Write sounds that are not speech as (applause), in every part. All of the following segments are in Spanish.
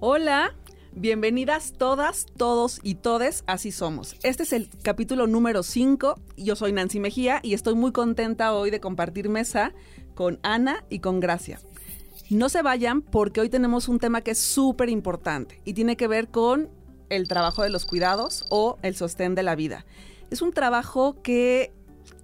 Hola, bienvenidas todas, todos y todes, así somos. Este es el capítulo número 5. Yo soy Nancy Mejía y estoy muy contenta hoy de compartir mesa con Ana y con Gracia. No se vayan porque hoy tenemos un tema que es súper importante y tiene que ver con el trabajo de los cuidados o el sostén de la vida. Es un trabajo que,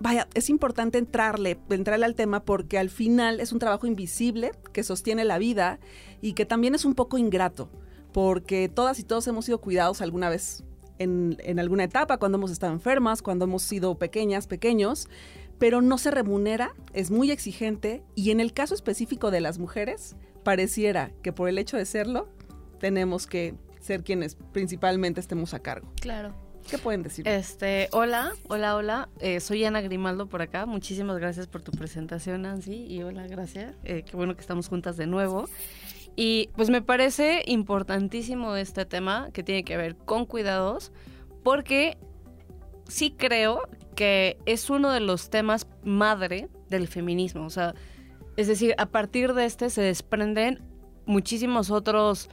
vaya, es importante entrarle, entrarle al tema porque al final es un trabajo invisible que sostiene la vida y que también es un poco ingrato porque todas y todos hemos sido cuidados alguna vez en, en, alguna etapa, cuando hemos estado enfermas, cuando hemos sido pequeñas, pequeños, pero no se remunera, es muy exigente y en el caso específico de las mujeres, pareciera que por el hecho de serlo, tenemos que ser quienes principalmente estemos a cargo. Claro. ¿Qué pueden decir? Este, hola, hola, hola. Eh, soy Ana Grimaldo por acá. Muchísimas gracias por tu presentación, Nancy. Y hola, gracias. Eh, qué bueno que estamos juntas de nuevo. Y pues me parece importantísimo este tema que tiene que ver con cuidados, porque sí creo que es uno de los temas madre del feminismo. O sea, es decir, a partir de este se desprenden muchísimos otros,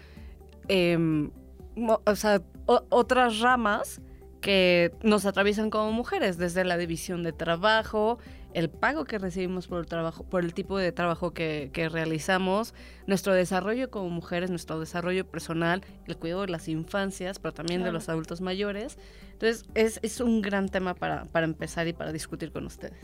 eh, o sea, otras ramas que nos atraviesan como mujeres, desde la división de trabajo, el pago que recibimos por el trabajo, por el tipo de trabajo que, que, realizamos, nuestro desarrollo como mujeres, nuestro desarrollo personal, el cuidado de las infancias, pero también claro. de los adultos mayores. Entonces, es, es un gran tema para, para, empezar y para discutir con ustedes.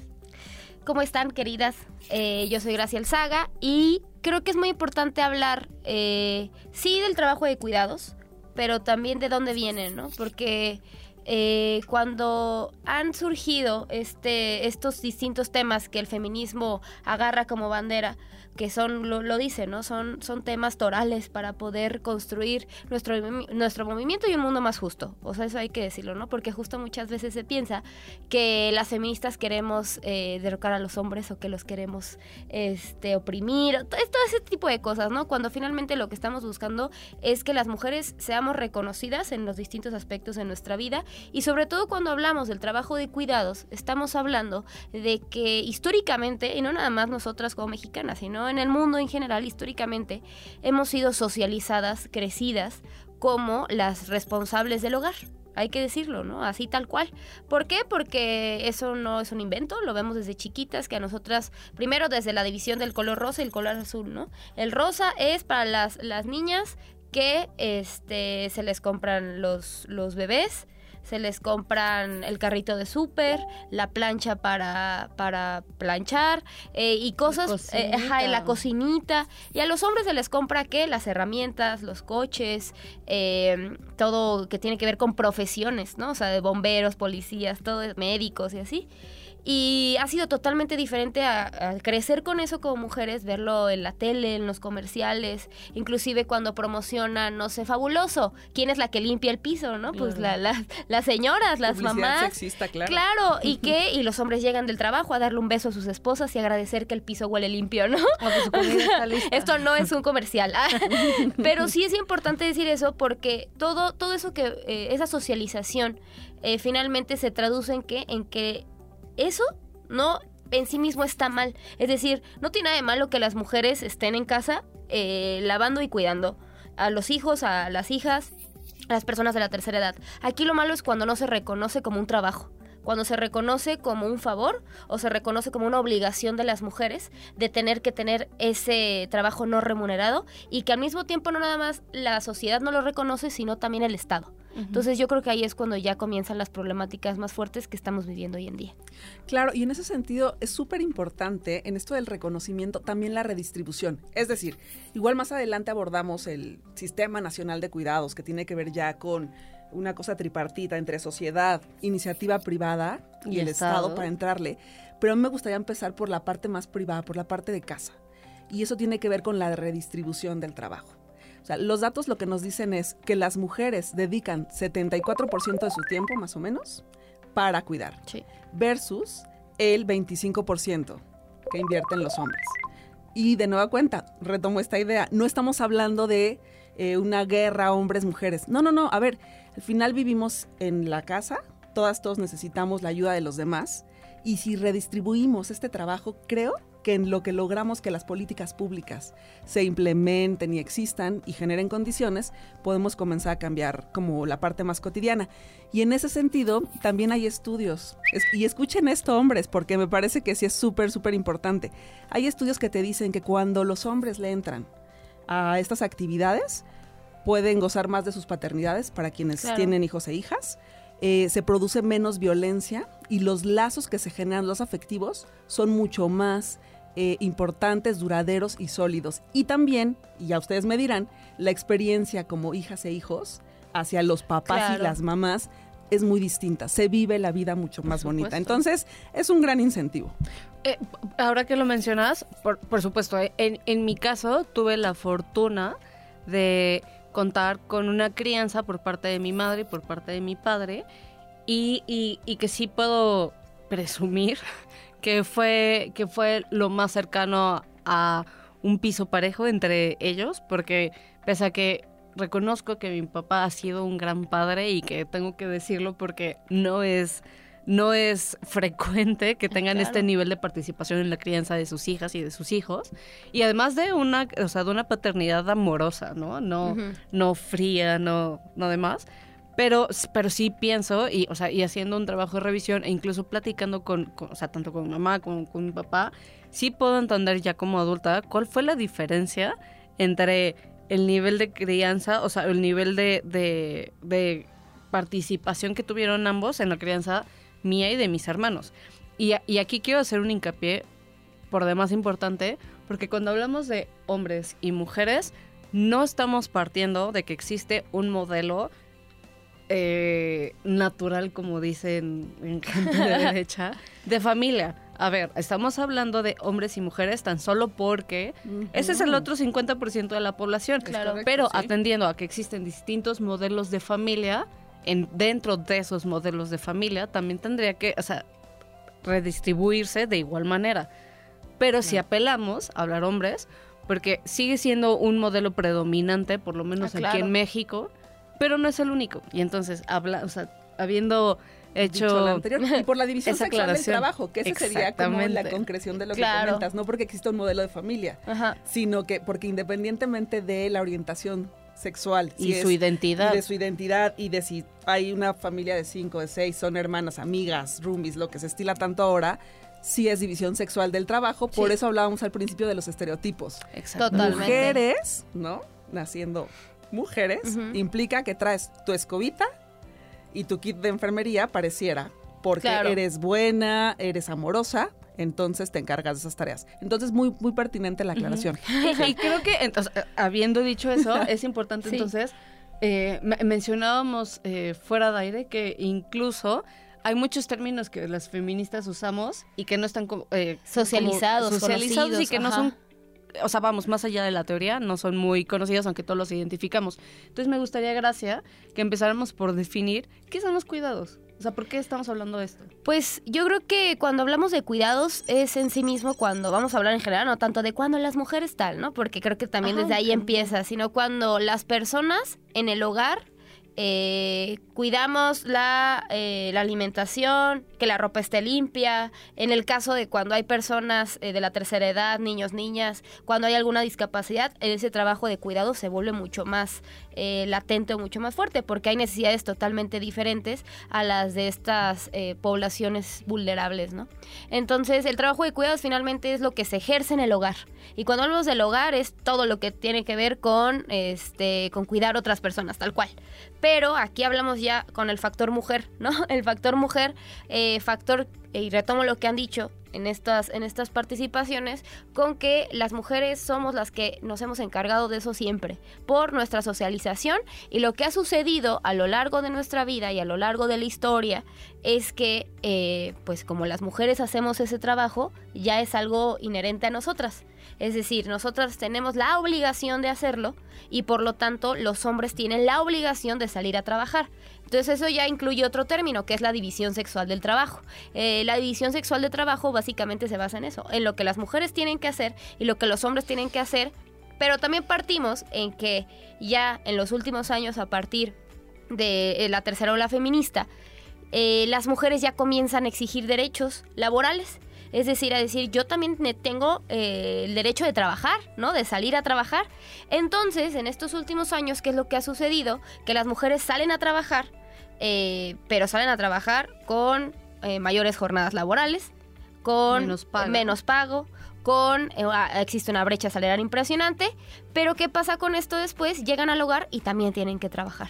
¿Cómo están, queridas? Eh, yo soy Graciela Saga y creo que es muy importante hablar, eh, sí, del trabajo de cuidados, pero también de dónde vienen, ¿no? Porque eh, cuando han surgido este, estos distintos temas que el feminismo agarra como bandera, que son, lo, lo dice, ¿no? Son, son temas torales para poder construir nuestro, nuestro movimiento y un mundo más justo. O sea, eso hay que decirlo, ¿no? Porque justo muchas veces se piensa que las feministas queremos eh, derrocar a los hombres o que los queremos este, oprimir, todo ese tipo de cosas, ¿no? Cuando finalmente lo que estamos buscando es que las mujeres seamos reconocidas en los distintos aspectos de nuestra vida y sobre todo cuando hablamos del trabajo de cuidados, estamos hablando de que históricamente, y no nada más nosotras como mexicanas, sino en el mundo en general, históricamente, hemos sido socializadas, crecidas como las responsables del hogar. Hay que decirlo, ¿no? Así tal cual. ¿Por qué? Porque eso no es un invento, lo vemos desde chiquitas, que a nosotras, primero desde la división del color rosa y el color azul, ¿no? El rosa es para las, las niñas que este, se les compran los, los bebés, se les compran el carrito de súper, la plancha para, para planchar eh, y cosas, eh, ajá, la cocinita. Y a los hombres se les compra qué? Las herramientas, los coches, eh, todo que tiene que ver con profesiones, ¿no? O sea, de bomberos, policías, todo, médicos y así. Y ha sido totalmente diferente a, a, crecer con eso como mujeres, verlo en la tele, en los comerciales, inclusive cuando promocionan, no sé, fabuloso, ¿quién es la que limpia el piso, no? Pues la, la, las señoras, las Publicidad mamás. Sexista, claro. Claro, (laughs) y que, y los hombres llegan del trabajo a darle un beso a sus esposas y agradecer que el piso huele limpio, ¿no? pues (laughs) Esto no es un comercial. (laughs) Pero sí es importante decir eso porque todo, todo eso que, eh, esa socialización, eh, finalmente se traduce en que, en que eso no en sí mismo está mal. Es decir, no tiene nada de malo que las mujeres estén en casa eh, lavando y cuidando a los hijos, a las hijas, a las personas de la tercera edad. Aquí lo malo es cuando no se reconoce como un trabajo cuando se reconoce como un favor o se reconoce como una obligación de las mujeres de tener que tener ese trabajo no remunerado y que al mismo tiempo no nada más la sociedad no lo reconoce, sino también el Estado. Uh -huh. Entonces yo creo que ahí es cuando ya comienzan las problemáticas más fuertes que estamos viviendo hoy en día. Claro, y en ese sentido es súper importante en esto del reconocimiento también la redistribución. Es decir, igual más adelante abordamos el Sistema Nacional de Cuidados que tiene que ver ya con una cosa tripartita entre sociedad, iniciativa privada y, y el Estado. Estado para entrarle. Pero a mí me gustaría empezar por la parte más privada, por la parte de casa. Y eso tiene que ver con la redistribución del trabajo. O sea, los datos lo que nos dicen es que las mujeres dedican 74% de su tiempo, más o menos, para cuidar. Sí. Versus el 25% que invierten los hombres. Y de nueva cuenta, retomo esta idea, no estamos hablando de eh, una guerra hombres-mujeres. No, no, no, a ver, al final vivimos en la casa, todas, todos necesitamos la ayuda de los demás, y si redistribuimos este trabajo, creo que en lo que logramos que las políticas públicas se implementen y existan y generen condiciones, podemos comenzar a cambiar como la parte más cotidiana. Y en ese sentido, también hay estudios. y escuchen esto, hombres, porque me parece que sí es súper, súper importante. Hay estudios que te dicen que cuando los hombres le entran a estas actividades, pueden gozar más de sus paternidades para quienes tienen hijos e hijas. Eh, se produce menos violencia y los lazos que se generan, los afectivos, son mucho más eh, importantes, duraderos y sólidos. Y también, y ya ustedes me dirán, la experiencia como hijas e hijos hacia los papás y las mamás es muy distinta. Se vive la vida mucho más bonita. Entonces, es un gran incentivo. Eh, ahora que lo mencionas, por, supuesto, en, en mi caso tuve la fortuna de contar con una crianza por parte de mi madre y por parte de mi padre. Y, y, que sí puedo presumir (laughs) que fue, que fue lo más cercano a un piso parejo entre ellos, porque pese a que reconozco que mi papá ha sido un gran padre y que tengo que decirlo porque no es no es frecuente que (laughs) tengan este nivel de participación en la crianza de sus hijas y de sus hijos. Y además de una o sea de una paternidad amorosa no no no fría no no demás. Pero pero sí pienso y o sea y haciendo un trabajo de revisión e incluso platicando con, o sea tanto con mi mamá como con mi papá sí puedo entender ya como adulta cuál fue la diferencia entre el nivel de crianza o sea el nivel de, de, de participación que tuvieron ambos en la crianza mía y de mis hermanos. Y, aquí quiero hacer un hincapié por demás importante, porque cuando hablamos de hombres y mujeres, no estamos partiendo de que existe un modelo eh, natural, como dicen en gente de (laughs) derecha, de familia. A ver, estamos hablando de hombres y mujeres tan solo porque ese es el otro 50% de la población. Claro, pero atendiendo a que existen distintos modelos de familia, en, dentro de esos modelos de familia también tendría que, o sea, redistribuirse de igual manera. Pero si apelamos a hablar hombres, porque sigue siendo un modelo predominante, por lo menos ah, aquí en México, pero no es el único. Y entonces, habla, o sea, habiendo hecho anterior, y por la división sexual del trabajo, que esa sería como la concreción de lo que comentas, no porque exista un modelo de familia, sino que porque independientemente de la orientación sexual. y su identidad. Y de su identidad y de si hay una familia de cinco, de seis, son hermanas, amigas, roomies, lo que se estila tanto ahora, sí es división sexual del trabajo. Por eso hablábamos al principio de los estereotipos. Exacto. Mujeres, ¿no? Naciendo mujeres, implica que traes tu escobita y tu kit de enfermería pareciera. Porque eres buena, eres amorosa, entonces te encargas de esas tareas. Entonces, muy, muy pertinente la aclaración. (laughs) y creo que, entonces, habiendo dicho eso, (laughs) es importante entonces, eh, mencionábamos eh, fuera de aire que incluso hay muchos términos que las feministas usamos y que no están eh, socializados, socializados y que no son o sea, vamos, más allá de la teoría, no son muy conocidos, aunque todos los identificamos. Entonces me gustaría, Gracia, que empezáramos por definir qué son los cuidados. O sea, ¿por qué estamos hablando de esto? Pues yo creo que cuando hablamos de cuidados es en sí mismo cuando vamos a hablar en general, no tanto de cuando las mujeres tal, ¿no? Porque creo que también desde ahí empieza, sino cuando las personas en el hogar eh, cuidamos la, eh, la, alimentación, que la ropa esté limpia. En el caso de cuando hay personas eh, de la tercera edad, niños, niñas, cuando hay alguna discapacidad, ese trabajo de cuidado se vuelve mucho más eh, latente o mucho más fuerte, porque hay necesidades totalmente diferentes a las de estas poblaciones vulnerables, ¿no? Entonces, el trabajo de cuidados finalmente es lo que se ejerce en el hogar. Y cuando hablamos del hogar es todo lo que tiene que ver con, este, con cuidar otras personas, tal cual. Pero aquí hablamos ya con el factor mujer, ¿no? (laughs) El factor mujer, eh, factor, y retomo lo que han dicho en estas, en estas participaciones, con que las mujeres somos las que nos hemos encargado de eso siempre, por nuestra socialización y lo que ha sucedido a lo largo de nuestra vida y a lo largo de la historia es que, eh, pues como las mujeres hacemos ese trabajo, ya es algo inherente a nosotras. Es decir, nosotras tenemos la obligación de hacerlo y por lo tanto los hombres tienen la obligación de salir a trabajar. Entonces eso ya incluye otro término, que es la división sexual del trabajo. Eh, la división sexual del trabajo básicamente se basa en eso, en lo que las mujeres tienen que hacer y lo que los hombres tienen que hacer, pero también partimos en que ya en los últimos años, a partir de eh, la tercera ola feminista, eh, las mujeres ya comienzan a exigir derechos laborales Es decir, a decir, yo también tengo eh, el derecho de trabajar, ¿no? De salir a trabajar. Entonces, en estos últimos años, ¿qué es lo que ha sucedido? Que las mujeres salen a trabajar, eh, pero salen a trabajar con eh, mayores jornadas laborales, con menos pago, con existe una brecha salarial impresionante, pero ¿qué pasa con esto después? Llegan al hogar y también tienen que trabajar.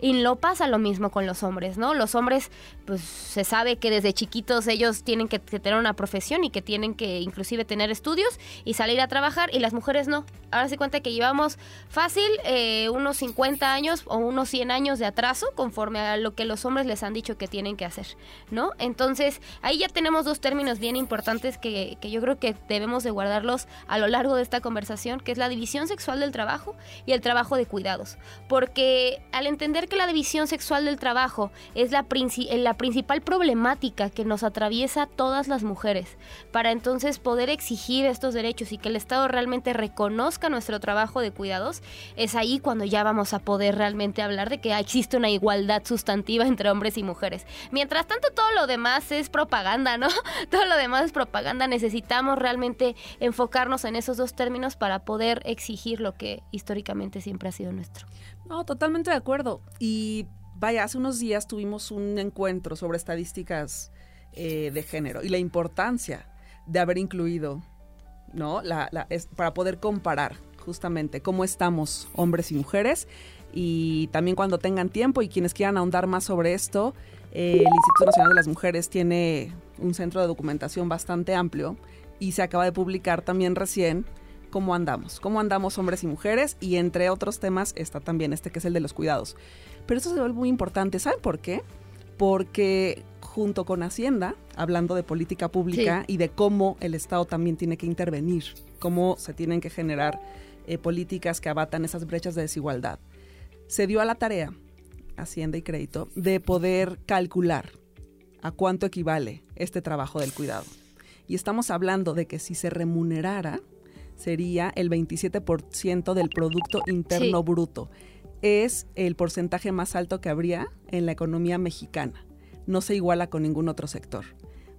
Y no pasa lo mismo con los hombres, ¿no? Los hombres, pues se sabe que desde chiquitos ellos tienen que, tener una profesión y que tienen que inclusive tener estudios y salir a trabajar y las mujeres no. Ahora se cuenta que llevamos fácil eh, unos 50 años o unos 100 años de atraso conforme a lo que los hombres les han dicho que tienen que hacer, ¿no? Entonces ahí ya tenemos dos términos bien importantes que, que yo creo que debemos de guardarlos a lo largo de esta conversación, que es la división sexual del trabajo y el trabajo de cuidados. Porque al entender que la división sexual del trabajo es la, la principal problemática que nos atraviesa todas las mujeres, para entonces poder exigir estos derechos y que el Estado realmente reconozca nuestro trabajo de cuidados, es ahí cuando ya vamos a poder realmente hablar de que existe una igualdad sustantiva entre hombres y mujeres. Mientras tanto, todo lo demás es propaganda, ¿no? (laughs) Todo lo demás es propaganda. Necesitamos realmente enfocarnos en esos dos términos para poder exigir lo que históricamente siempre ha sido nuestro. No, totalmente de acuerdo. Y vaya, hace unos días tuvimos un encuentro sobre estadísticas eh, de género y la importancia de haber incluido, ¿no? La, es, para poder comparar justamente cómo estamos hombres y mujeres. Y también cuando tengan tiempo y quienes quieran ahondar más sobre esto, eh, el Instituto Nacional de las Mujeres tiene un centro de documentación bastante amplio y se acaba de publicar también recién cómo andamos, cómo andamos hombres y mujeres y entre otros temas está también este que es el de los cuidados. Pero eso se vuelve muy importante, ¿saben por qué? Porque junto con Hacienda, hablando de política pública y de cómo el Estado también tiene que intervenir, cómo se tienen que generar eh, políticas que abatan esas brechas de desigualdad, se dio a la tarea, Hacienda y Crédito, de poder calcular a cuánto equivale este trabajo del cuidado. Y estamos hablando de que si se remunerara, sería el 27% del Producto Interno Bruto. Es el porcentaje más alto que habría en la economía mexicana. No se iguala con ningún otro sector.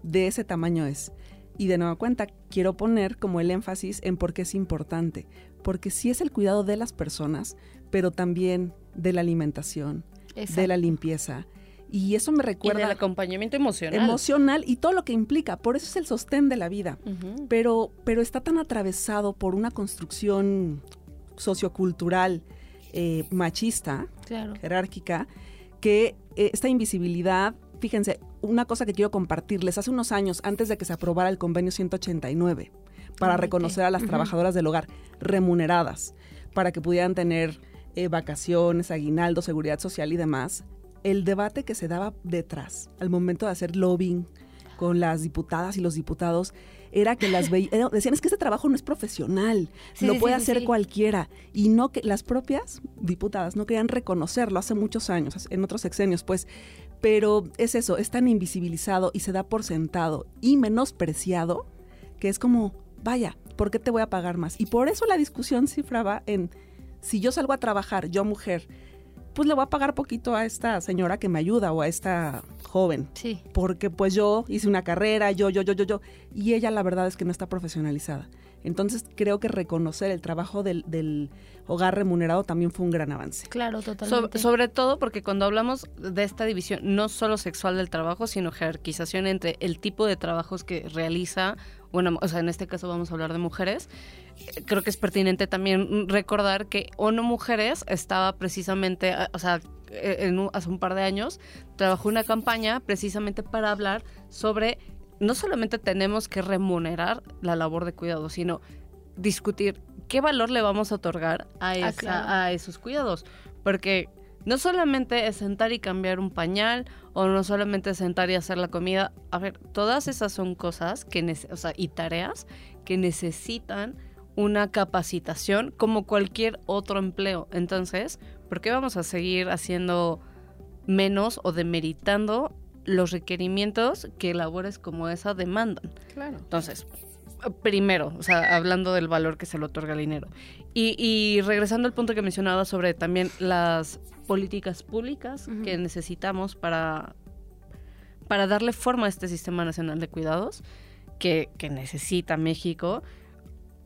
De ese tamaño es. Y de nueva cuenta, quiero poner como el énfasis en por qué es importante. Porque sí es el cuidado de las personas, pero también de la alimentación, de la limpieza, y eso me recuerda... el acompañamiento emocional. Emocional y todo lo que implica. Por eso es el sostén de la vida. pero, pero está tan atravesado por una construcción sociocultural eh, machista, jerárquica, que eh, esta invisibilidad, fíjense, una cosa que quiero compartirles, hace unos años, antes de que se aprobara el convenio 189, para ah, reconocer a las trabajadoras del hogar remuneradas, para que pudieran tener eh, vacaciones, aguinaldo, seguridad social y demás, el debate que se daba detrás al momento de hacer lobbying con las diputadas y los diputados era que las veían, decían es que ese trabajo no es profesional, lo puede hacer cualquiera y no que las propias diputadas no querían reconocerlo hace muchos años, en otros sexenios, pues, pero es eso, es tan invisibilizado y se da por sentado y menospreciado que es como, vaya, ¿por qué te voy a pagar más? Y por eso la discusión cifraba en si yo salgo a trabajar, yo mujer, pues le voy a pagar poquito a esta señora que me ayuda o a esta joven. Sí. Porque pues yo hice una carrera, yo, yo, yo, yo, yo. Y ella la verdad es que no está profesionalizada. Entonces creo que reconocer el trabajo del, hogar remunerado también fue un gran avance. Claro, totalmente. sobre todo porque cuando hablamos de esta división, no solo sexual del trabajo, sino jerarquización entre el tipo de trabajos que realiza bueno, o sea, en este caso vamos a hablar de mujeres, creo que es pertinente también recordar que ONU Mujeres estaba precisamente, o sea, en hace un par de años, trabajó una campaña precisamente para hablar sobre no solamente tenemos que remunerar la labor de cuidado, sino discutir qué valor le vamos a otorgar a, ah, a esos cuidados. Porque no solamente es sentar y cambiar un pañal o no solamente es sentar y hacer la comida. A ver, todas esas son cosas que o sea, y tareas que necesitan una capacitación como cualquier otro empleo. Entonces, ¿por qué vamos a seguir haciendo menos o demeritando los requerimientos que labores como esa demandan? Claro. Entonces, primero, o sea, hablando del valor que se le otorga al dinero. Y, y regresando al punto que mencionaba sobre también las políticas públicas que necesitamos para, para darle forma a este Sistema Nacional de Cuidados, que, que necesita México,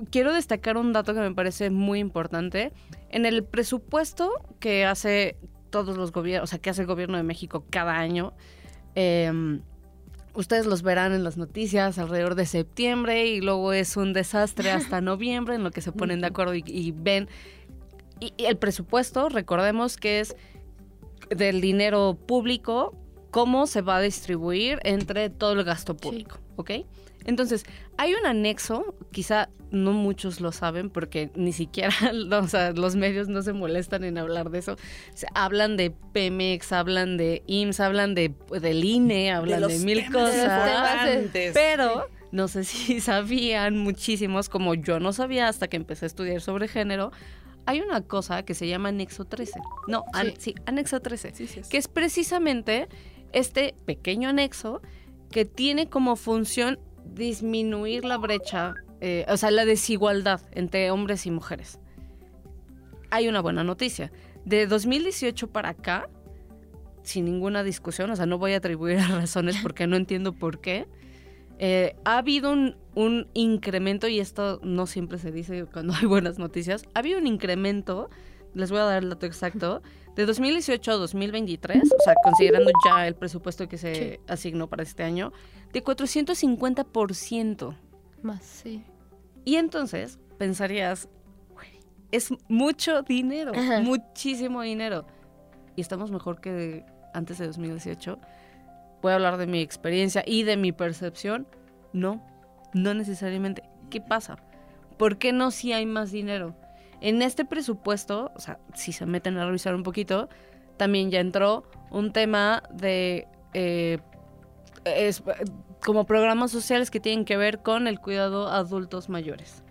quiero destacar un dato que me parece muy importante. En el presupuesto que hace todos los gobiernos, o sea, que hace el gobierno de México cada año, em, ustedes los verán en las noticias alrededor de septiembre y luego es un desastre hasta (laughs) noviembre en lo que se ponen de acuerdo y, y ven. Y, y el presupuesto, recordemos que es del dinero público, cómo se va a distribuir entre todo el gasto público, ¿ok? Entonces, hay un anexo, quizá no muchos lo saben porque ni siquiera (laughs) o sea, los medios no se molestan en hablar de eso. O sea, hablan de Pemex, hablan de IMSS, hablan de, del INE, hablan de, mil cosas. Pero no sé si (laughs) sabían muchísimos, como yo no sabía hasta que empecé a estudiar sobre género, hay una cosa que se llama anexo 13. No, an- sí, anexo 13 Sí, sí, que es precisamente este pequeño anexo que tiene como función disminuir la brecha, eh, o sea, la desigualdad entre hombres y mujeres. Hay una buena noticia. De 2018 para acá, sin ninguna discusión, o sea, no voy a atribuir (laughs) razones porque no entiendo por qué, eh, ha habido un, un incremento, y esto no siempre se dice cuando hay buenas noticias, ha habido un incremento, les voy a dar el dato exacto, de 2018 a 2023, o sea, considerando ya el presupuesto que se Sí. asignó para este año, de 450%. Más, sí. Y entonces pensarías, "Güey, es mucho dinero, Ajá. muchísimo dinero. Y estamos mejor que antes de 2018. Voy a hablar de mi experiencia y de mi percepción. No, no necesariamente. ¿Qué pasa? ¿Por qué no si hay más dinero? En este presupuesto, o sea, si se meten a revisar un poquito, también ya entró un tema de eh, es- como programas sociales que tienen que ver con el cuidado a adultos mayores.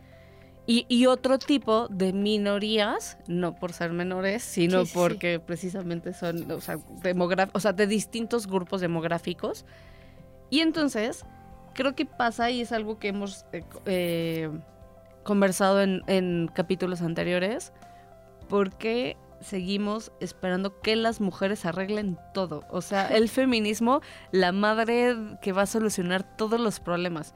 Y, y otro tipo de minorías, no por ser menores, sino Sí, sí, sí. porque precisamente son, o sea, o sea, de distintos grupos demográficos. Y entonces, creo que pasa, y es algo que hemos eh, eh, conversado en, en capítulos anteriores, porque seguimos esperando que las mujeres arreglen todo. O sea, el (laughs) feminismo, la madre que va a solucionar todos los problemas.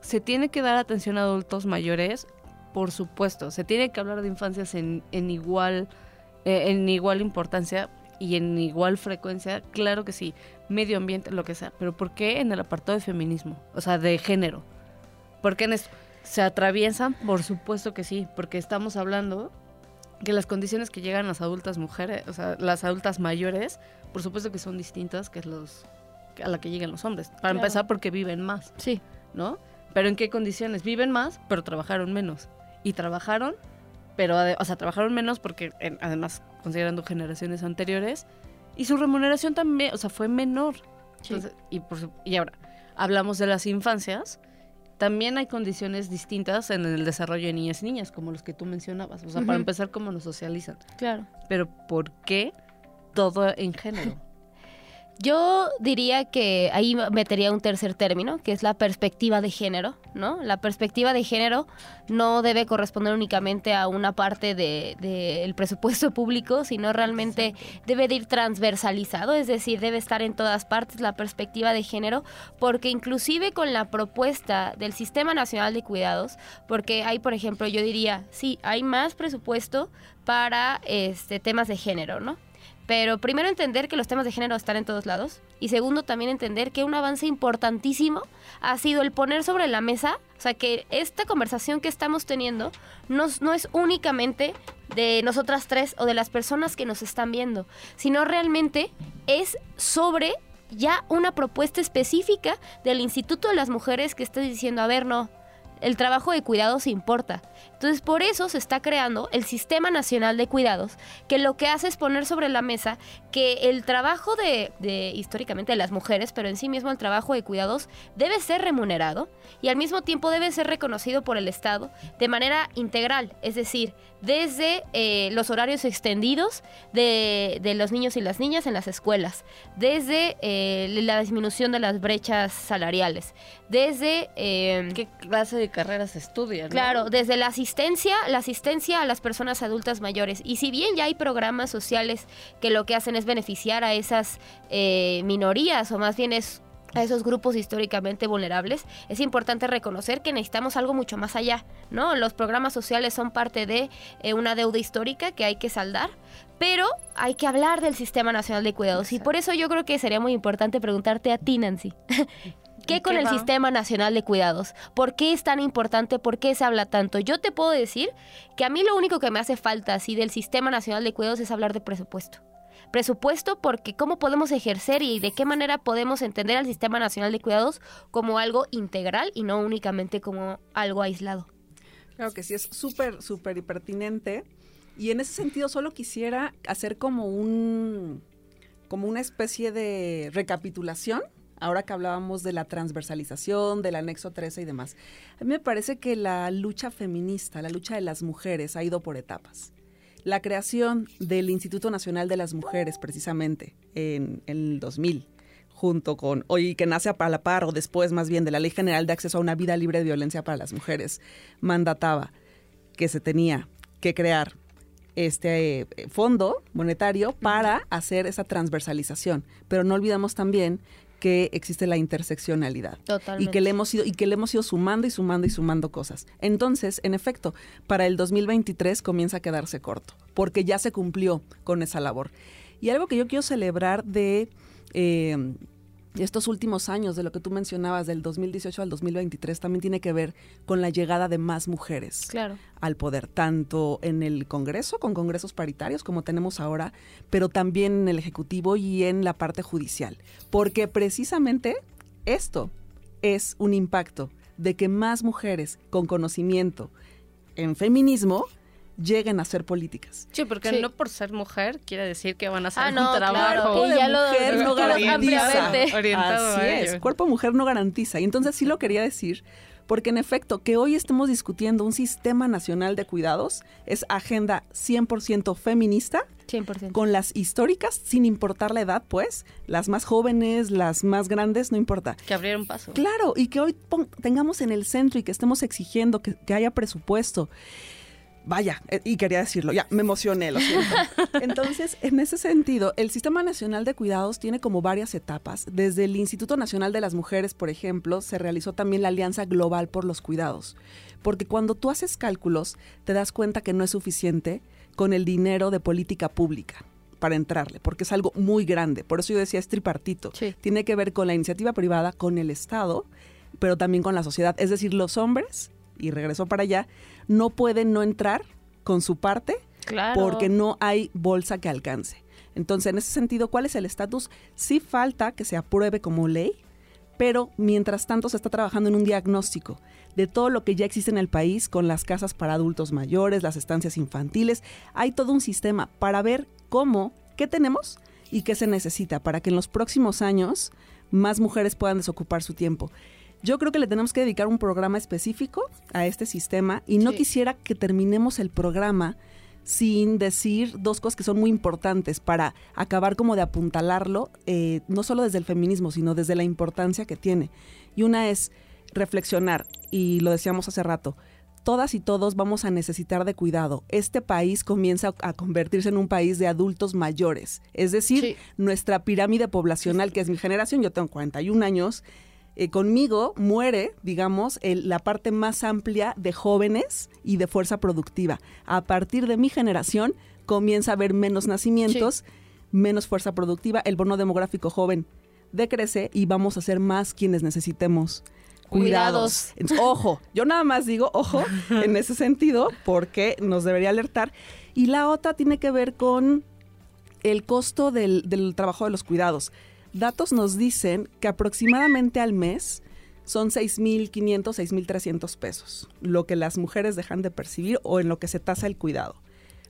Se tiene que dar atención a adultos mayores, por supuesto. Se tiene que hablar de infancias en, en igual, eh, en igual importancia y en igual frecuencia. Claro que sí. Medio ambiente, lo que sea. Pero ¿por qué en el apartado de feminismo? O sea, de género. ¿Por qué en esto? ¿Se atraviesan? Por supuesto que sí. Porque estamos hablando que las condiciones que llegan las adultas mujeres, o sea, las adultas mayores, por supuesto que son distintas que los a la que llegan los hombres. Para Claro. empezar porque viven más, Sí. ¿no? Pero ¿en qué condiciones? Viven más, pero trabajaron menos. Y trabajaron, pero, o sea, trabajaron menos porque, en- además, considerando generaciones anteriores, y su remuneración también, o sea, fue menor. Sí. Entonces, y, por y ahora, hablamos de las infancias, también hay condiciones distintas en el desarrollo de niñas y niñas, como los que tú mencionabas. O sea, para empezar, cómo nos socializan. Claro. Pero ¿por qué todo en género? Yo diría que ahí metería un tercer término, que es la perspectiva de género, ¿no? La perspectiva de género no debe corresponder únicamente a una parte del de, del presupuesto (laughs) público, sino realmente debe de ir transversalizado, es decir, debe estar en todas partes la perspectiva de género, porque inclusive con la propuesta del Sistema Nacional de Cuidados, porque hay, por ejemplo, yo diría, sí, hay más presupuesto para este temas de género, ¿no? Pero primero entender que los temas de género están en todos lados. Y segundo, también entender que un avance importantísimo ha sido el poner sobre la mesa, o sea, que esta conversación que estamos teniendo no, es únicamente de nosotras tres o de las personas que nos están viendo, sino realmente es sobre ya una propuesta específica del Instituto de las Mujeres que está diciendo, a ver, no, el trabajo de cuidados importa. Entonces, por eso se está creando el Sistema Nacional de Cuidados, que lo que hace es poner sobre la mesa que el trabajo de, de, históricamente de las mujeres, pero en sí mismo el trabajo de cuidados, debe ser remunerado y al mismo tiempo debe ser reconocido por el Estado de manera integral, es decir, desde eh, los horarios extendidos de, de, los niños y las niñas en las escuelas, desde eh, la disminución de las brechas salariales, desde... Eh, ¿Qué clase de carreras estudian? Claro, ¿no? desde la asistencia, la asistencia a las personas adultas mayores. Y si bien ya hay programas sociales que lo que hacen es beneficiar a esas eh, minorías, o más bien es a esos grupos históricamente vulnerables, es importante reconocer que necesitamos algo mucho más allá, ¿no? Los programas sociales son parte de eh, una deuda histórica que hay que saldar, pero hay que hablar del Sistema Nacional de Cuidados y por eso yo creo que sería muy importante preguntarte a ti, Nancy. (laughs) ¿Qué con qué el va? Sistema Nacional de Cuidados? ¿Por qué es tan importante? ¿Por qué se habla tanto? Yo te puedo decir que a mí lo único que me hace falta así del Sistema Nacional de Cuidados es hablar de presupuesto. Presupuesto porque cómo podemos ejercer y de qué manera podemos entender al Sistema Nacional de Cuidados como algo integral y no únicamente como algo aislado. Claro que sí, es súper, súper pertinente. Y en ese sentido solo quisiera hacer como un, como una especie de recapitulación, ahora que hablábamos de la transversalización, del anexo 13 y demás. A mí me parece que la lucha feminista, la lucha de las mujeres ha ido por etapas. La creación del Instituto Nacional de las Mujeres, precisamente, en, en el 2000, junto con, hoy que nace a la par, o después más bien, de la Ley General de Acceso a una Vida Libre de Violencia para las Mujeres, mandataba que se tenía que crear este eh, fondo monetario para hacer esa transversalización. Pero no olvidamos también que existe la interseccionalidad Totalmente. y que le hemos ido y que le hemos ido sumando y sumando y sumando cosas. Entonces, en efecto, para el 2023 comienza a quedarse corto, porque ya se cumplió con esa labor. Y algo que yo quiero celebrar de eh, estos últimos años, de lo que tú mencionabas, del 2018 al 2023, también tiene que ver con la llegada de más mujeres Claro. al poder, tanto en el Congreso, con congresos paritarios como tenemos ahora, pero también en el Ejecutivo y en la parte judicial. Porque precisamente esto es un impacto de que más mujeres con conocimiento en feminismo lleguen a ser políticas. Sí, porque Sí. no por ser mujer quiere decir que van a hacer Ah, no, un trabajo. claro, y ya lo mujer no discutimos garantiza. ampliamente. (laughs) Orientado Así es, cuerpo mujer no garantiza. Y entonces sí lo quería decir, porque en efecto, que hoy estemos discutiendo un sistema nacional de cuidados es agenda 100% feminista, 100%. con las históricas, sin importar la edad, pues, las más jóvenes, las más grandes, no importa. Que abrieron paso. Claro, y que hoy tengamos en el centro y que estemos exigiendo que, que haya presupuesto. Vaya, eh, y quería decirlo, ya me emocioné, lo siento. (laughs) Entonces, en ese sentido, el Sistema Nacional de Cuidados tiene como varias etapas. Desde el Instituto Nacional de las Mujeres, por ejemplo, se realizó también la Alianza Global por los Cuidados. Porque cuando tú haces cálculos, te das cuenta que no es suficiente con el dinero de política pública para entrarle, porque es algo muy grande. Por eso yo decía es tripartito. Sí. Tiene que ver con la iniciativa privada, con el Estado, pero también con la sociedad. Es decir, los hombres, y regreso para allá, no pueden no entrar con su parte Claro. porque no hay bolsa que alcance. Entonces, en ese sentido, ¿cuál es el estatus? Sí falta que se apruebe como ley, pero mientras tanto se está trabajando en un diagnóstico de todo lo que ya existe en el país con las casas para adultos mayores, las estancias infantiles. Hay todo un sistema para ver cómo, qué tenemos y qué se necesita para que en los próximos años más mujeres puedan desocupar su tiempo. Yo creo que le tenemos que dedicar un programa específico a este sistema y no Sí. quisiera que terminemos el programa sin decir dos cosas que son muy importantes para acabar como de apuntalarlo, eh, no solo desde el feminismo, sino desde la importancia que tiene. Y una es reflexionar, y lo decíamos hace rato, todas y todos vamos a necesitar de cuidado. Este país comienza a convertirse en un país de adultos mayores. Es decir, Sí. nuestra pirámide poblacional, que es mi generación, yo tengo 41 años, eh, conmigo muere, digamos, el- la parte más amplia de jóvenes y de fuerza productiva. A partir de mi generación comienza a haber menos nacimientos, menos fuerza productiva, el bono demográfico joven decrece y vamos a ser más quienes necesitemos cuidados. Cuidados. Entonces, ojo, yo nada más digo ojo (laughs) en ese sentido porque nos debería alertar. Y la otra tiene que ver con el costo del, del trabajo de los cuidados. Datos nos dicen que aproximadamente al mes son 6.500, 6.300 pesos, lo que las mujeres dejan de percibir o en lo que se tasa el cuidado.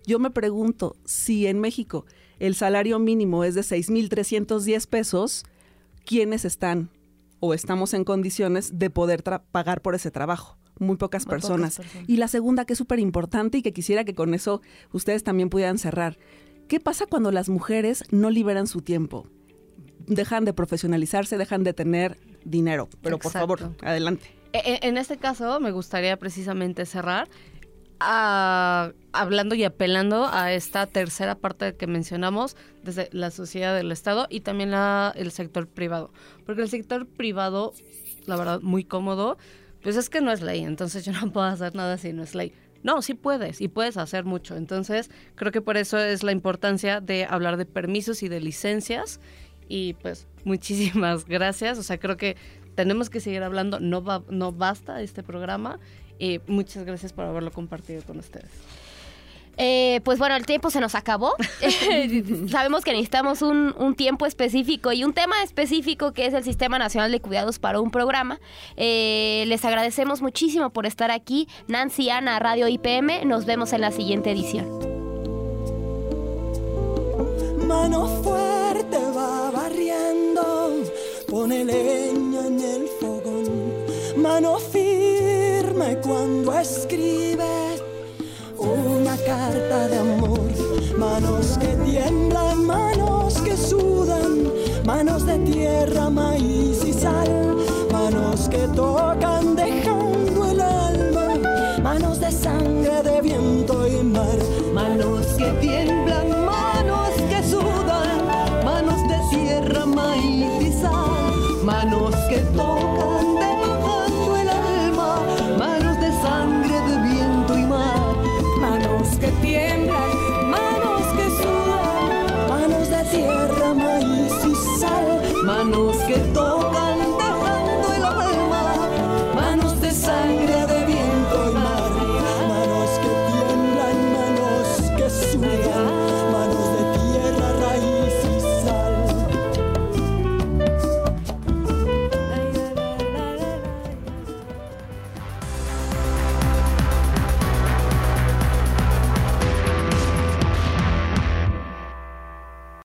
Yo me pregunto si en México el salario mínimo es de 6.310 pesos, ¿quiénes están o estamos en condiciones de poder pagar por ese trabajo? Muy pocas Muy pocas personas. personas. Y la segunda, que es súper importante y que quisiera que con eso ustedes también pudieran cerrar. ¿Qué pasa cuando las mujeres no liberan su tiempo? Dejan de profesionalizarse, dejan de tener dinero. Pero por Exacto. favor, adelante. E- e- En este caso, me gustaría precisamente cerrar hablando y apelando a esta tercera parte que mencionamos desde la sociedad del Estado y también la, el sector privado. Porque el sector privado, la verdad, muy cómodo, pues es que no es ley, entonces yo no puedo hacer nada si no es ley. No, sí puedes y puedes hacer mucho. Entonces, creo que por eso es la importancia de hablar de permisos y de licencias. Y pues (laughs) muchísimas gracias. O sea, creo que tenemos que seguir hablando, no, va, no basta este programa. Y muchas gracias por haberlo compartido con ustedes. Eh, pues bueno, el tiempo se nos acabó. (laughs) (laughs) Sabemos que necesitamos un, tiempo específico y un tema específico que es el Sistema Nacional de Cuidados para un programa. Eh, les agradecemos muchísimo por estar aquí. Nancy, Ana, Radio IPM. Nos vemos en la siguiente edición. Mano fuerte va barriendo, pone leña en el fogón. Mano firme cuando escribe una carta de amor. Manos que tiemblan, manos que sudan, manos de tierra, maíz y sal, manos que tocan dejando el alma, manos de sangre, de viento y mar,